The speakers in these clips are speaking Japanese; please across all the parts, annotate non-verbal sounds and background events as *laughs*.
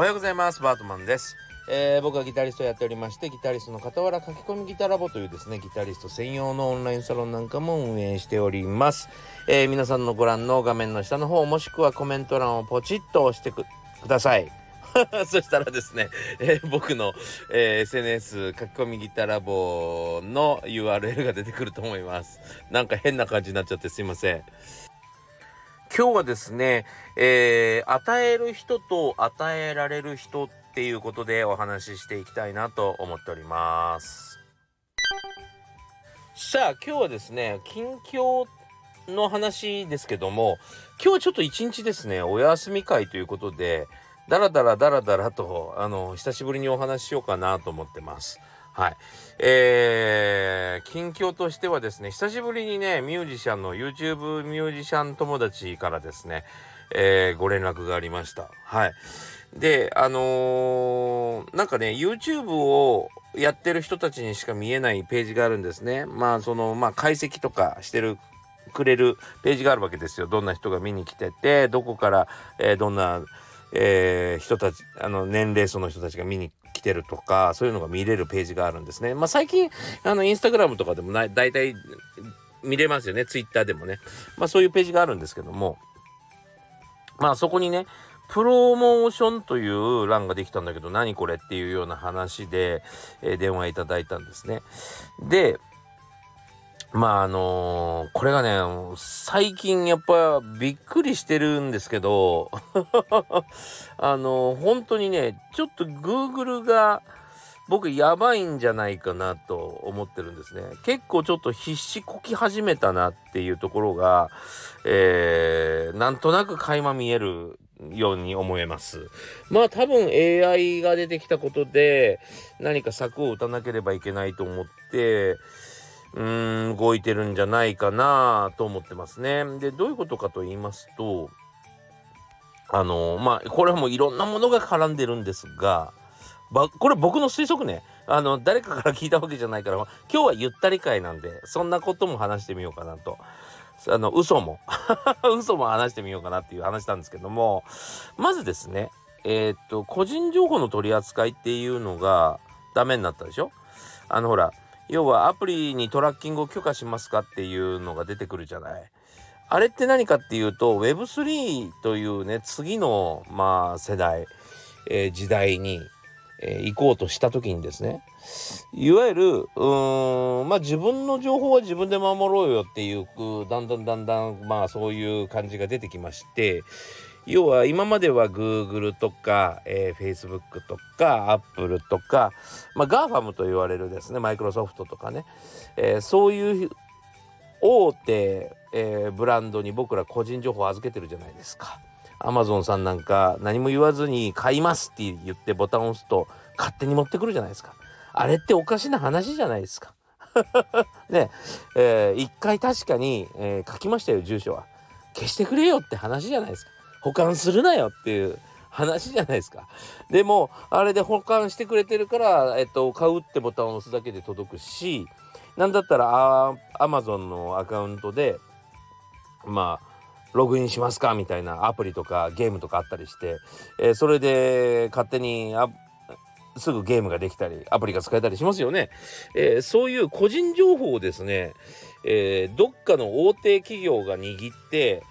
おはようございます。バートマンです、えー僕はギタリストをやっておりましてギタリストの傍ら書き込みギタラボというですねギタリスト専用のオンラインサロンなんかも運営しております、えー皆さんのご覧の画面の下の方もしくはコメント欄をポチッと押してください。*laughs* そしたらですね、えー僕の、えー SNS 書き込みギタラボの URL が出てくると思います。なんか変な感じになっちゃってすいません。今日はですね、えー与える人と与えられる人っていうことでお話ししていきたいなと思っております。さあ今日はですね近況の話ですけども今日ちょっと一日ですねお休み会ということでだらだらだらだらとあの久しぶりにお話ししようかなと思ってます。はい。えー、近況としてはですね、久しぶりにね、ミュージシャンの YouTube ミュージシャン友達からですね、えーご連絡がありました。はい。で、あのーなんかね、YouTube をやってる人たちにしか見えないページがあるんですね。まあ、その、まあ、解析とかしてる、くれるページがあるわけですよ。どんな人が見に来てて、どこから、えーどんな、えー人たち、あの、年齢層の人たちが見に来てるとか、そういうのが見れるページがあるんですね。まあ、最近、あの、インスタグラムとかでもない、大体見れますよね。ツイッターでもね。まあ、そういうページがあるんですけども、まあ、そこにね、プロモーションという欄ができたんだけど、何これっていうような話で、えー電話いただいたんですね。で、まああのこれがね最近やっぱびっくりしてるんですけど *laughs* あの本当にねちょっと Google が僕やばいんじゃないかなと思ってるんですね。結構ちょっと必死こき始めたなっていうところが、えーなんとなく垣間見えるように思えます。まあ多分 AI が出てきたことで何か策を打たなければいけないと思ってうーん動いてるんじゃないかなと思ってますね。でどういうことかと言いますとあのまあこれはもういろんなものが絡んでるんですがばこれ僕の推測ねあの誰かから聞いたわけじゃないから今日はゆったり会なんでそんなことも話してみようかなと。あの嘘も *laughs* 嘘も話してみようかなっていう話なんですけどもまずですねえーっと個人情報の取り扱いっていうのがダメになったでしょ？あのほら要はアプリにトラッキングを許可しますかっていうのが出てくるじゃない。あれって何かっていうと Web3 というね次のまあ世代、えー時代に、えー行こうとした時にですねいわゆるうーんまあ自分の情報は自分で守ろうよっていうだんだんだんだんまあそういう感じが出てきまして要は今までは Google とか、えー Facebook とか Apple とか、まあ、GAFAM と言われるですねマイクロソフトとかね、えーそういう大手、えーブランドに僕ら個人情報を預けてるじゃないですか。アマゾンさんなんか何も言わずに買いますって言ってボタンを押すと勝手に持ってくるじゃないですか。あれっておかしな話じゃないですか。*laughs* ねえー一回確かに、えー書きましたよ住所は。消してくれよって話じゃないですか。保管するなよっていう話じゃないですか。でもあれで保管してくれてるから、えっと、買うってボタンを押すだけで届くしなんだったらあ Amazon のアカウントでまあログインしますかみたいなアプリとかゲームとかあったりして、えーそれで勝手にすぐゲームができたりアプリが使えたりしますよね。えーそういう個人情報をですね、えーどっかの大手企業が握って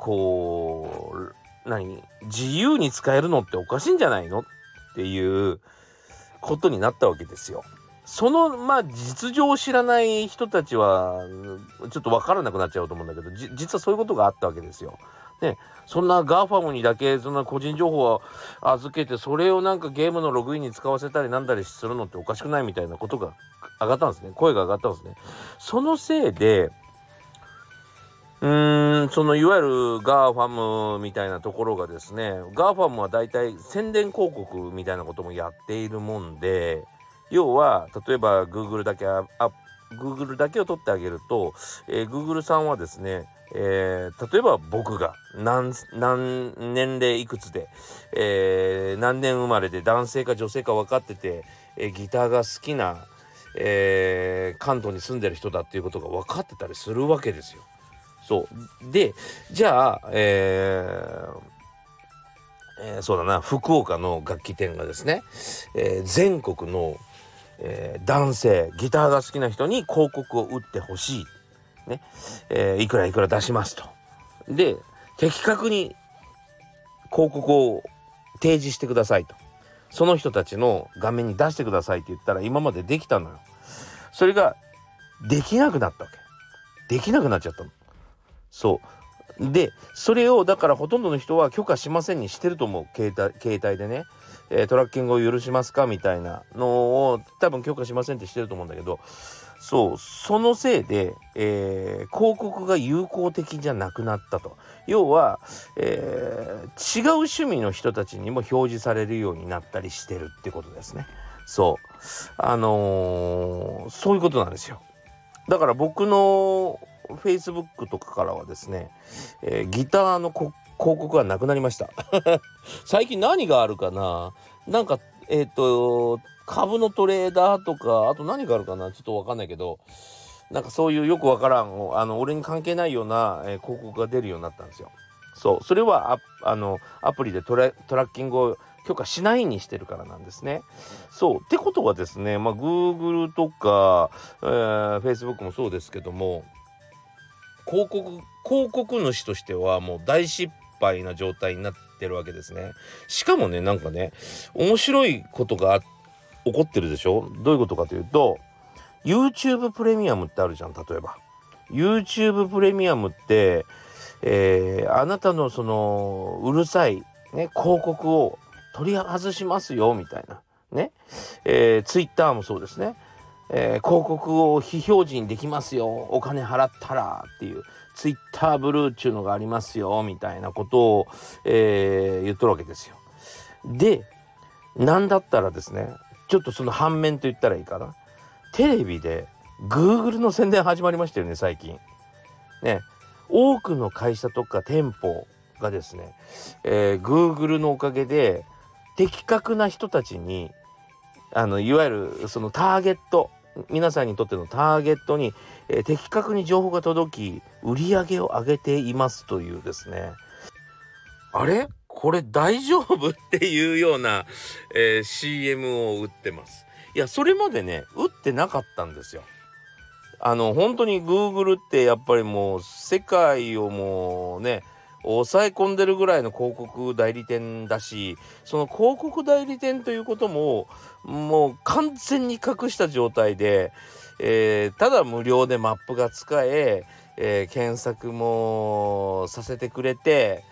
こう何？自由に使えるのっておかしいんじゃないのっていうことになったわけですよ。そのまあ実情を知らない人たちはちょっと分からなくなっちゃうと思うんだけど実はそういうことがあったわけですよ。ね、そんな GAFAM にだけそんな個人情報を預けてそれをなんかゲームのログインに使わせたりなんだりするのっておかしくないみたいなことが上がったんですね声が上がったんですね。そのせいでうーんそのいわゆる GAFAM みたいなところがですね GAFAM はだいたい宣伝広告みたいなこともやっているもんで要は例えば Google だけああ Google だけを取ってあげると、えー Google さんはですね、えー例えば僕が何何年齢いくつで、えー何年生まれで男性か女性か分かってて、えギターが好きな、え関東に住んでる人だっていうことが分かってたりするわけですよ。そうでじゃあ、えーえー、そうだな福岡の楽器店がですね、えー、全国の、えー、男性ギターが好きな人に広告を打ってほしい、ねえいくらいくら出しますと。で的確に広告を提示してくださいと。その人たちの画面に出してくださいって言ったら今までできたのよ。それができなくなったわけ。できなくなっちゃったの。そう。でそれをだからほとんどの人は許可しませんにしてると思う。携帯携帯でね、えー、トラッキングを許しますかみたいなのを多分許可しませんってしてると思うんだけど。そう。そのせいで、えー、広告が有効的じゃなくなったと。要は、えー、違う趣味の人たちにも表示されるようになったりしてるってことですね。そう。あの、そういうことなんですよ。だから僕の Facebook とかからはですね、えー、ギターの広告はなくなりました。*laughs* 最近何があるかな？なんかえっ、ー、と株のトレーダーとかあと何があるかな？ちょっと分かんないけどなんかそういうよくわからんあの俺に関係ないような、えー、広告が出るようになったんですよ。そう。それはあのアプリでトラトラッキングを許可しないにしてるからなんですね。そう。ってことはですね、まあ、Google とか、えー、Facebook もそうですけども広告広告主としてはもう大失敗な状態になってるわけですね。しかもねなんかね面白いことが起こってるでしょ？どういうことかというと YouTube プレミアムってあるじゃん例えば。YouTube プレミアムって、えー、あなたのそのうるさい、ね、広告を取り外しますよみたいなね、えー、Twitter もそうですね。えー、広告を非表示にできますよ。お金払ったらっていう。ツイッターブルーっちゅうのがありますよ。みたいなことを、えー、言っとるわけですよ。でなんだったらですねちょっとその反面と言ったらいいかな。テレビで Google の宣伝始まりましたよね最近。ね。多くの会社とか店舗がですね、えー、Google のおかげで的確な人たちにあのいわゆるそのターゲット皆さんにとってのターゲットに、えー、的確に情報が届き売り上げを上げていますというですね。あれ？これ大丈夫？っていうような、えー、CM を打ってます。いやそれまでね打ってなかったんですよ。あの本当に Google ってやっぱりもう世界をもうね抑え込んでるぐらいの広告代理店だしその広告代理店ということももう完全に隠した状態で、えー、ただ無料でマップが使ええー、検索もさせてくれて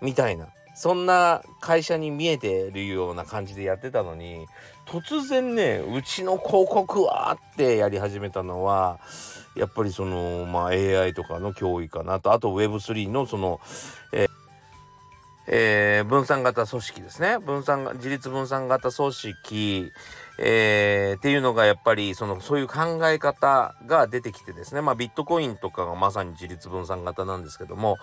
みたいな。そんな会社に見えてるような感じでやってたのに突然ねうちの広告はってやり始めたのはやっぱりその、まあ、AI とかの脅威かなと。あと Web3 のその、えーえー、分散型組織ですね。分散自立分散型組織、えー、っていうのがやっぱりそのそういう考え方が出てきてですね。まあビットコインとかがまさに自立分散型なんですけども。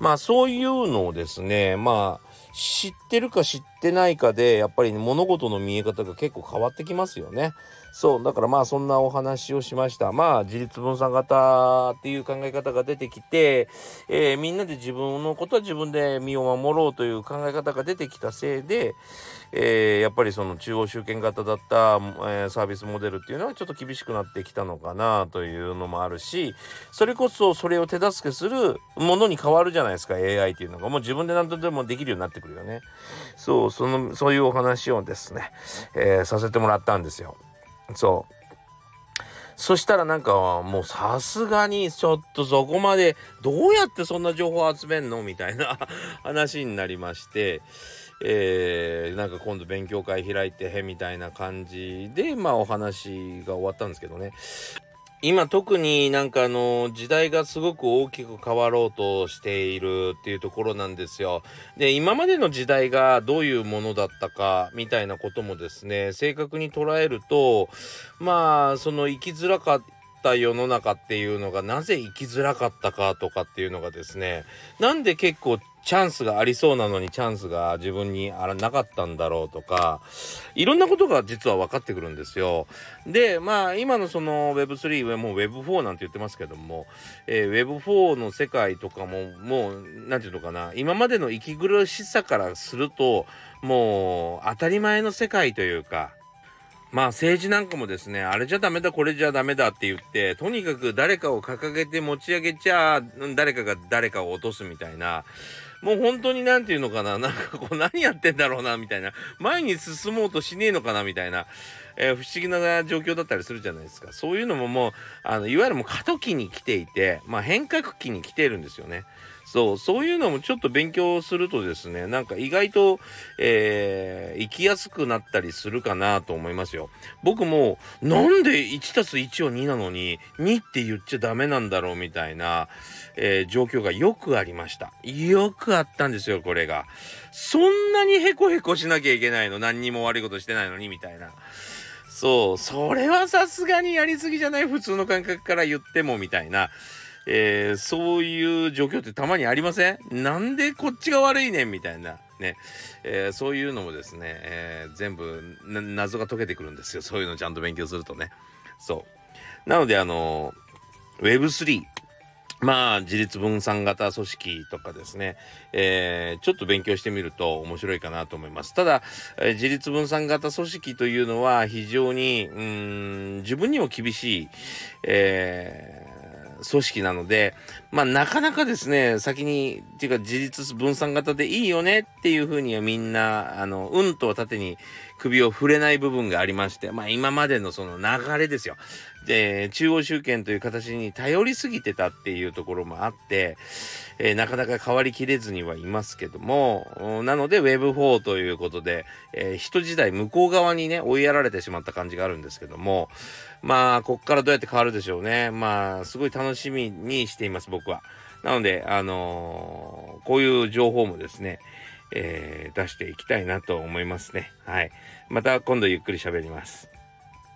まあそういうのをですねまあ知ってるか知ってないかでやっぱり物事の見え方が結構変わってきますよね。そうだからまあそんなお話をしました。まあ自立分散型っていう考え方が出てきて、えー、みんなで自分のことは自分で身を守ろうという考え方が出てきたせいで、えー、やっぱりその中央集権型だった、えー、サービスモデルっていうのはちょっと厳しくなってきたのかなというのもあるしそれこそそれを手助けするものに変わるじゃないですか AI っていうのが。もう自分で何とでもできるようになってくるよね。そうそのそういうお話をですね、えー、させてもらったんですよ。そう。そしたらなんかもうさすがにちょっとそこまでどうやってそんな情報集めんの？みたいな話になりまして、えー、なんか今度勉強会開いてへみたいな感じでまあお話が終わったんですけどね今特になんかあの時代がすごく大きく変わろうとしているっていうところなんですよ。で今までの時代がどういうものだったかみたいなこともですね正確に捉えるとまあその生きづらかった世の中っていうのがなぜ生きづらかったかとかっていうのがですねなんで結構チャンスがありそうなのにチャンスが自分にあらなかったんだろうとかいろんなことが実は分かってくるんですよ。でまあ今のその Web3 はもう Web4 なんて言ってますけども、えー、Web4 の世界とかももう何て言うのかな今までの息苦しさからするともう当たり前の世界というかまあ政治なんかもですね、あれじゃダメだ、これじゃダメだって言って、とにかく誰かを掲げて持ち上げちゃ、誰かが誰かを落とすみたいな、もう本当に何て言うのかな、なんかこう何やってんだろうな、みたいな、前に進もうとしねえのかな、みたいな、えー、不思議な状況だったりするじゃないですか。そういうのももう、あの、いわゆるもう過渡期に来ていて、まあ変革期に来てるんですよね。そう、そういうのもちょっと勉強するとですね、なんか意外と、えー、生きやすくなったりするかなと思いますよ。僕も、なんで1たす1を2なのに、2って言っちゃダメなんだろうみたいな、えー、状況がよくありました。よくあったんですよ、これが。そんなにヘコヘコしなきゃいけないの何にも悪いことしてないのに、みたいな。そう、それはさすがにやりすぎじゃない？普通の感覚から言っても、みたいな。えー、そういう状況ってたまにありません？なんでこっちが悪いねん？みたいな。ね、えー、そういうのもですね、えー、全部謎が解けてくるんですよ。そういうのちゃんと勉強するとね。そう。なので、あの、Web3。まあ、自立分散型組織とかですね、えー、ちょっと勉強してみると面白いかなと思います。ただ、えー、自立分散型組織というのは非常に、うん、自分にも厳しい、えー組織なので、まあなかなかですね、先に、っていうか自立分散型でいいよねっていうふうにはみんな、あの、うんと縦に首を振れない部分がありまして、まあ今までのその流れですよ。で、中央集権という形に頼りすぎてたっていうところもあって、えー、なかなか変わりきれずにはいますけども、なので Web4 ということで、えー、人時代向こう側にね、追いやられてしまった感じがあるんですけども、まあ、こっからどうやって変わるでしょうね。まあ、すごい楽しみにしています、僕は。なので、あのー、こういう情報もですね、えー、出していきたいなと思いますね。はい。また今度ゆっくり喋ります。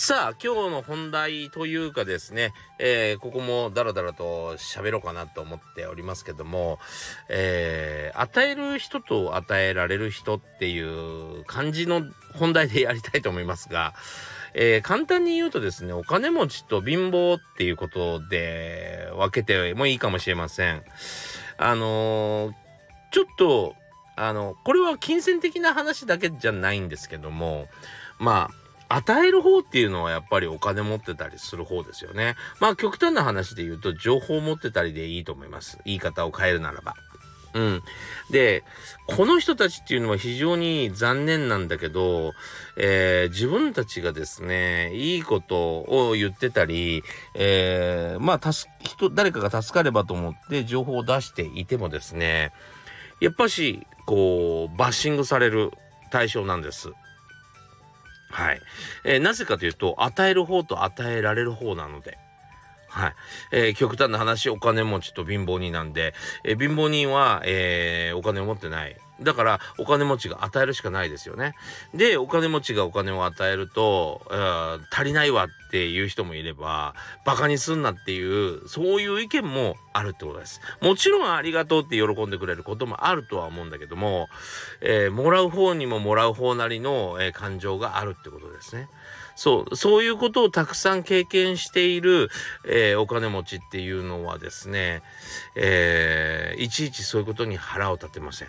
さあ、今日の本題というかですね、えー、ここもダラダラと喋ろうかなと思っておりますけども、えー、与える人と与えられる人っていう感じの本題でやりたいと思いますが、えー、簡単に言うとですね、お金持ちと貧乏っていうことで分けてもいいかもしれません。あのちょっと、あの、これは金銭的な話だけじゃないんですけども、まあ、与える方っていうのはやっぱりお金持ってたりする方ですよね。まあ極端な話で言うと情報を持ってたりでいいと思います。言い方を変えるならば。うん。で、この人たちっていうのは非常に残念なんだけど、えー、自分たちがですね、いいことを言ってたり、えー、まあ、助、人、誰かが助かればと思って情報を出していてもですね、やっぱし、こう、バッシングされる対象なんです。はい。えー、なぜかというと、与える方と与えられる方なので。はい。えー、極端な話、お金持ちと貧乏人なんで、えー、貧乏人は、えー、お金を持ってない。だから、お金持ちが与えるしかないですよね。で、お金持ちがお金を与えると、足りないわっていう人もいれば、バカにすんなっていう、そういう意見もあるってことです。もちろんありがとうって喜んでくれることもあるとは思うんだけども、えー、もらう方にももらう方なりの、えー、感情があるってことですね。そう、そういうことをたくさん経験している、えー、お金持ちっていうのはですね、えー、いちいちそういうことに腹を立てません。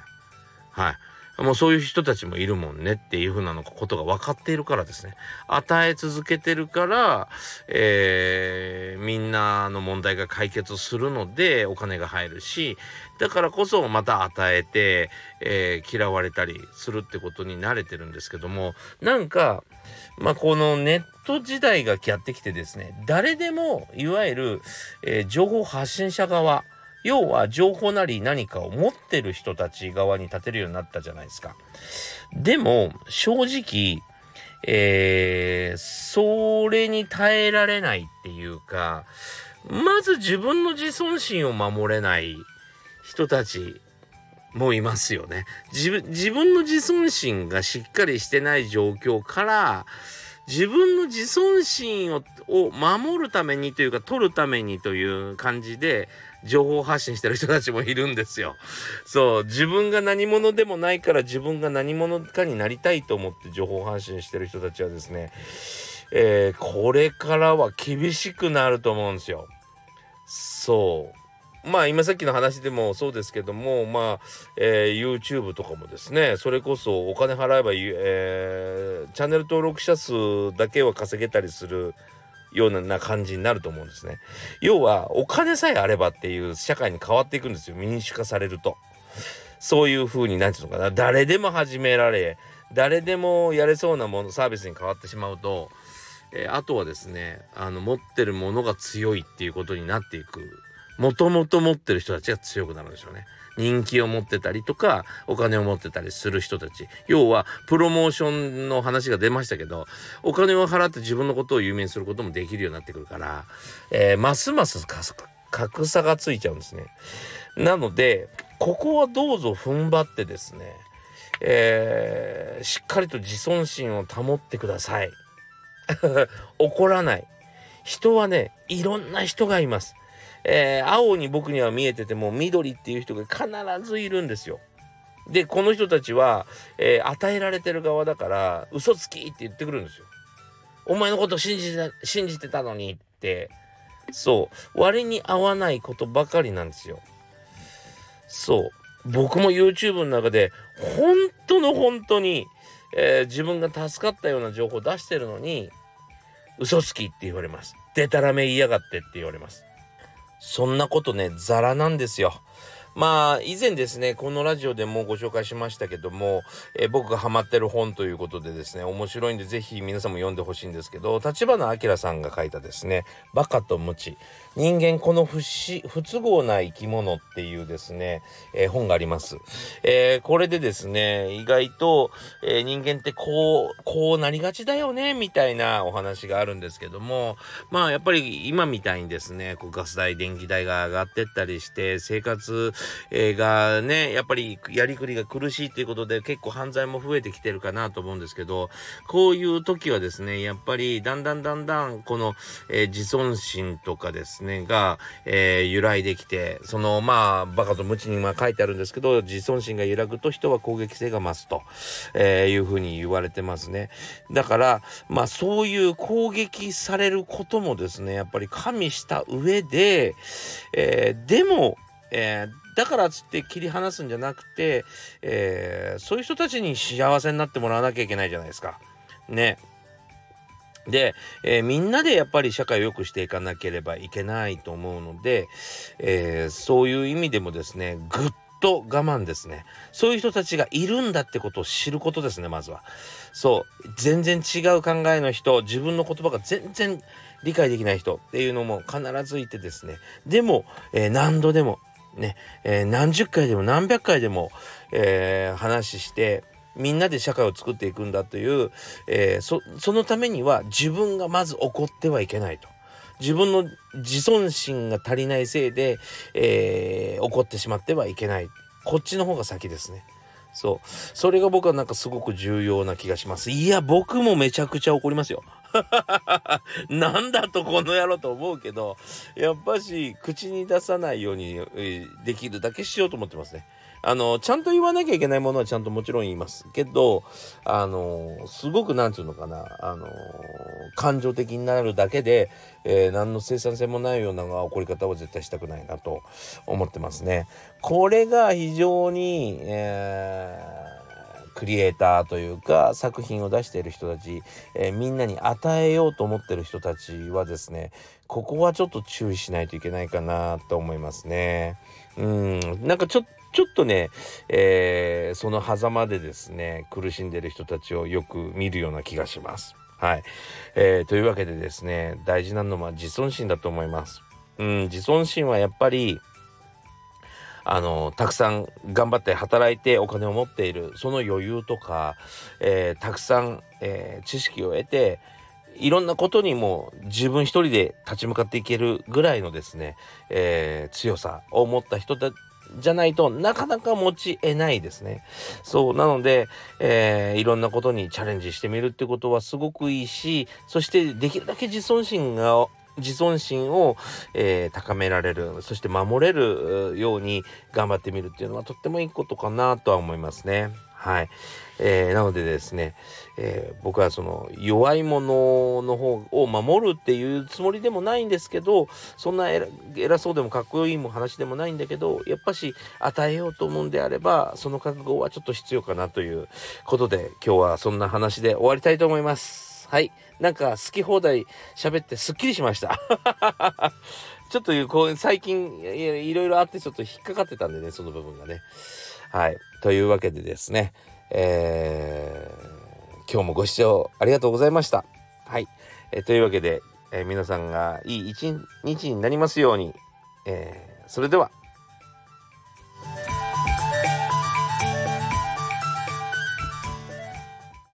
はい。もうそういう人たちもいるもんねっていうふうなのことが分かっているからですね。与え続けてるから、えー、みんなの問題が解決するのでお金が入るし、だからこそまた与えて、えー、嫌われたりするってことに慣れてるんですけども、なんか、まあ、このネット時代がやってきてですね、誰でもいわゆる、えー、情報発信者側、要は情報なり何かを持ってる人たち側に立てるようになったじゃないですか。でも、正直、えー、それに耐えられないっていうか、まず自分の自尊心を守れない人たちもいますよね。自分、自分の自尊心がしっかりしてない状況から、自分の自尊心をを守るためにというか取るためにという感じで情報発信してる人たちもいるんですよ。そう自分が何者でもないから自分が何者かになりたいと思って情報発信してる人たちはですね、えー、これからは厳しくなると思うんですよ。そうまあ今さっきの話でもそうですけどもまあ、えー、YouTube とかもですねそれこそお金払えば、えー、チャンネル登録者数だけは稼げたりするような感じになると思うんですね。要はお金さえあればっていう社会に変わっていくんですよ民主化されると。そういう風に何て言うのかな誰でも始められ誰でもやれそうなものサービスに変わってしまうと、えー、あとはですねあの持ってるものが強いっていうことになっていくもともと持ってる人たちが強くなるんでしょうね。人気を持ってたりとかお金を持ってたりする人たち要はプロモーションの話が出ましたけどお金を払って自分のことを有名にすることもできるようになってくるから、えー、ますます格差がついちゃうんですね。なのでここはどうぞ踏ん張ってですね、えー、しっかりと自尊心を保ってください。*laughs* 怒らない。人はねいろんな人がいます。えー、青に僕には見えてても緑っていう人が必ずいるんですよ。でこの人たちは、えー、与えられてる側だから嘘つきって言ってくるんですよ。お前のこと信じて信じてたのにってそう割に合わないことばかりなんですよ。そう僕も YouTube の中で本当の本当に、えー、自分が助かったような情報を出してるのに嘘つきって言われます。でたらめ言いやがってって言われます。そんなことね、ザラなんですよ。まあ以前ですねこのラジオでもご紹介しましたけども、えー、僕がハマってる本ということでですね面白いんで是非皆さんも読んでほしいんですけど立花明さんが書いたですね「バカとムチ。人間この不不都合な生き物」っていうですね、えー、本があります、えー、これでですね意外と、え人間ってこうこうなりがちだよねみたいなお話があるんですけどもまあやっぱり今みたいにですねこうガス代電気代が上がってったりして生活え、がね、やっぱりやりくりが苦しいっていうことで結構犯罪も増えてきてるかなと思うんですけど、こういう時はですね、やっぱりだんだんだんだんこの、えー、自尊心とかですね、が、えー、揺らいできて、そのまあ、バカと無知にま書いてあるんですけど、自尊心が揺らぐと人は攻撃性が増すと、えいうふうに言われてますね。だから、まあそういう攻撃されることもですね、やっぱり加味した上で、えでも、えー、だからっつって切り離すんじゃなくて、えー、そういう人たちに幸せになってもらわなきゃいけないじゃないですか。ね。で、えー、みんなでやっぱり社会を良くしていかなければいけないと思うので、えー、そういう意味でもですねぐっと我慢ですねそういう人たちがいるんだってことを知ることですねまずはそう全然違う考えの人自分の言葉が全然理解できない人っていうのも必ずいてですねでも、えー、何度でもね、えー、何十回でも何百回でも、えー、話してみんなで社会を作っていくんだという、えー、そのためには自分がまず怒ってはいけないと。自分の自尊心が足りないせいで、えー、怒ってしまってはいけない。こっちの方が先ですね。そう。それが僕はなんかすごく重要な気がします。いや、僕もめちゃくちゃ怒りますよ。*laughs* なんだとこの野郎と思うけどやっぱし口に出さないようにできるだけしようと思ってますね。あのちゃんと言わなきゃいけないものはちゃんともちろん言いますけどあのすごくなんていうのかなあの感情的になるだけで、えー、何の生産性もないような起こり方は絶対したくないなと思ってますね。これが非常に、えークリエイターというか作品を出している人たち、えー、みんなに与えようと思ってる人たちはですねここはちょっと注意しないといけないかなと思いますね。うんなんかちょちょっとね、えー、その狭間でですね苦しんでる人たちをよく見るような気がします。はい、えー、というわけでですね大事なのは自尊心だと思います。うん、自尊心はやっぱりあのたくさん頑張って働いてお金を持っているその余裕とか、えー、たくさん、えー、知識を得ていろんなことにも自分一人で立ち向かっていけるぐらいのですね、えー、強さを持った人たじゃないとなかなか持ち得ないですね。そう。なので、えー、いろんなことにチャレンジしてみるってことはすごくいいし、そしてできるだけ自尊心が自尊心を、えー、高められるそして守れるように頑張ってみるっていうのはとってもいいことかなとは思いますね。はい、えー、なのでですね、えー、僕はその弱いものの方を守るっていうつもりでもないんですけどそんな偉そうでもかっこいいも話でもないんだけどやっぱし与えようと思うんであればその覚悟はちょっと必要かなということで今日はそんな話で終わりたいと思います。はい。なんか好き放題喋ってすっきりしました。*laughs* ちょっとこう最近いろいろあってちょっと引っかかってたんでね、その部分がね。はい。というわけでですね、えー、今日もご視聴ありがとうございました。はい。えー、というわけで、えー、皆さんがいい一日になりますように、えー、それでは。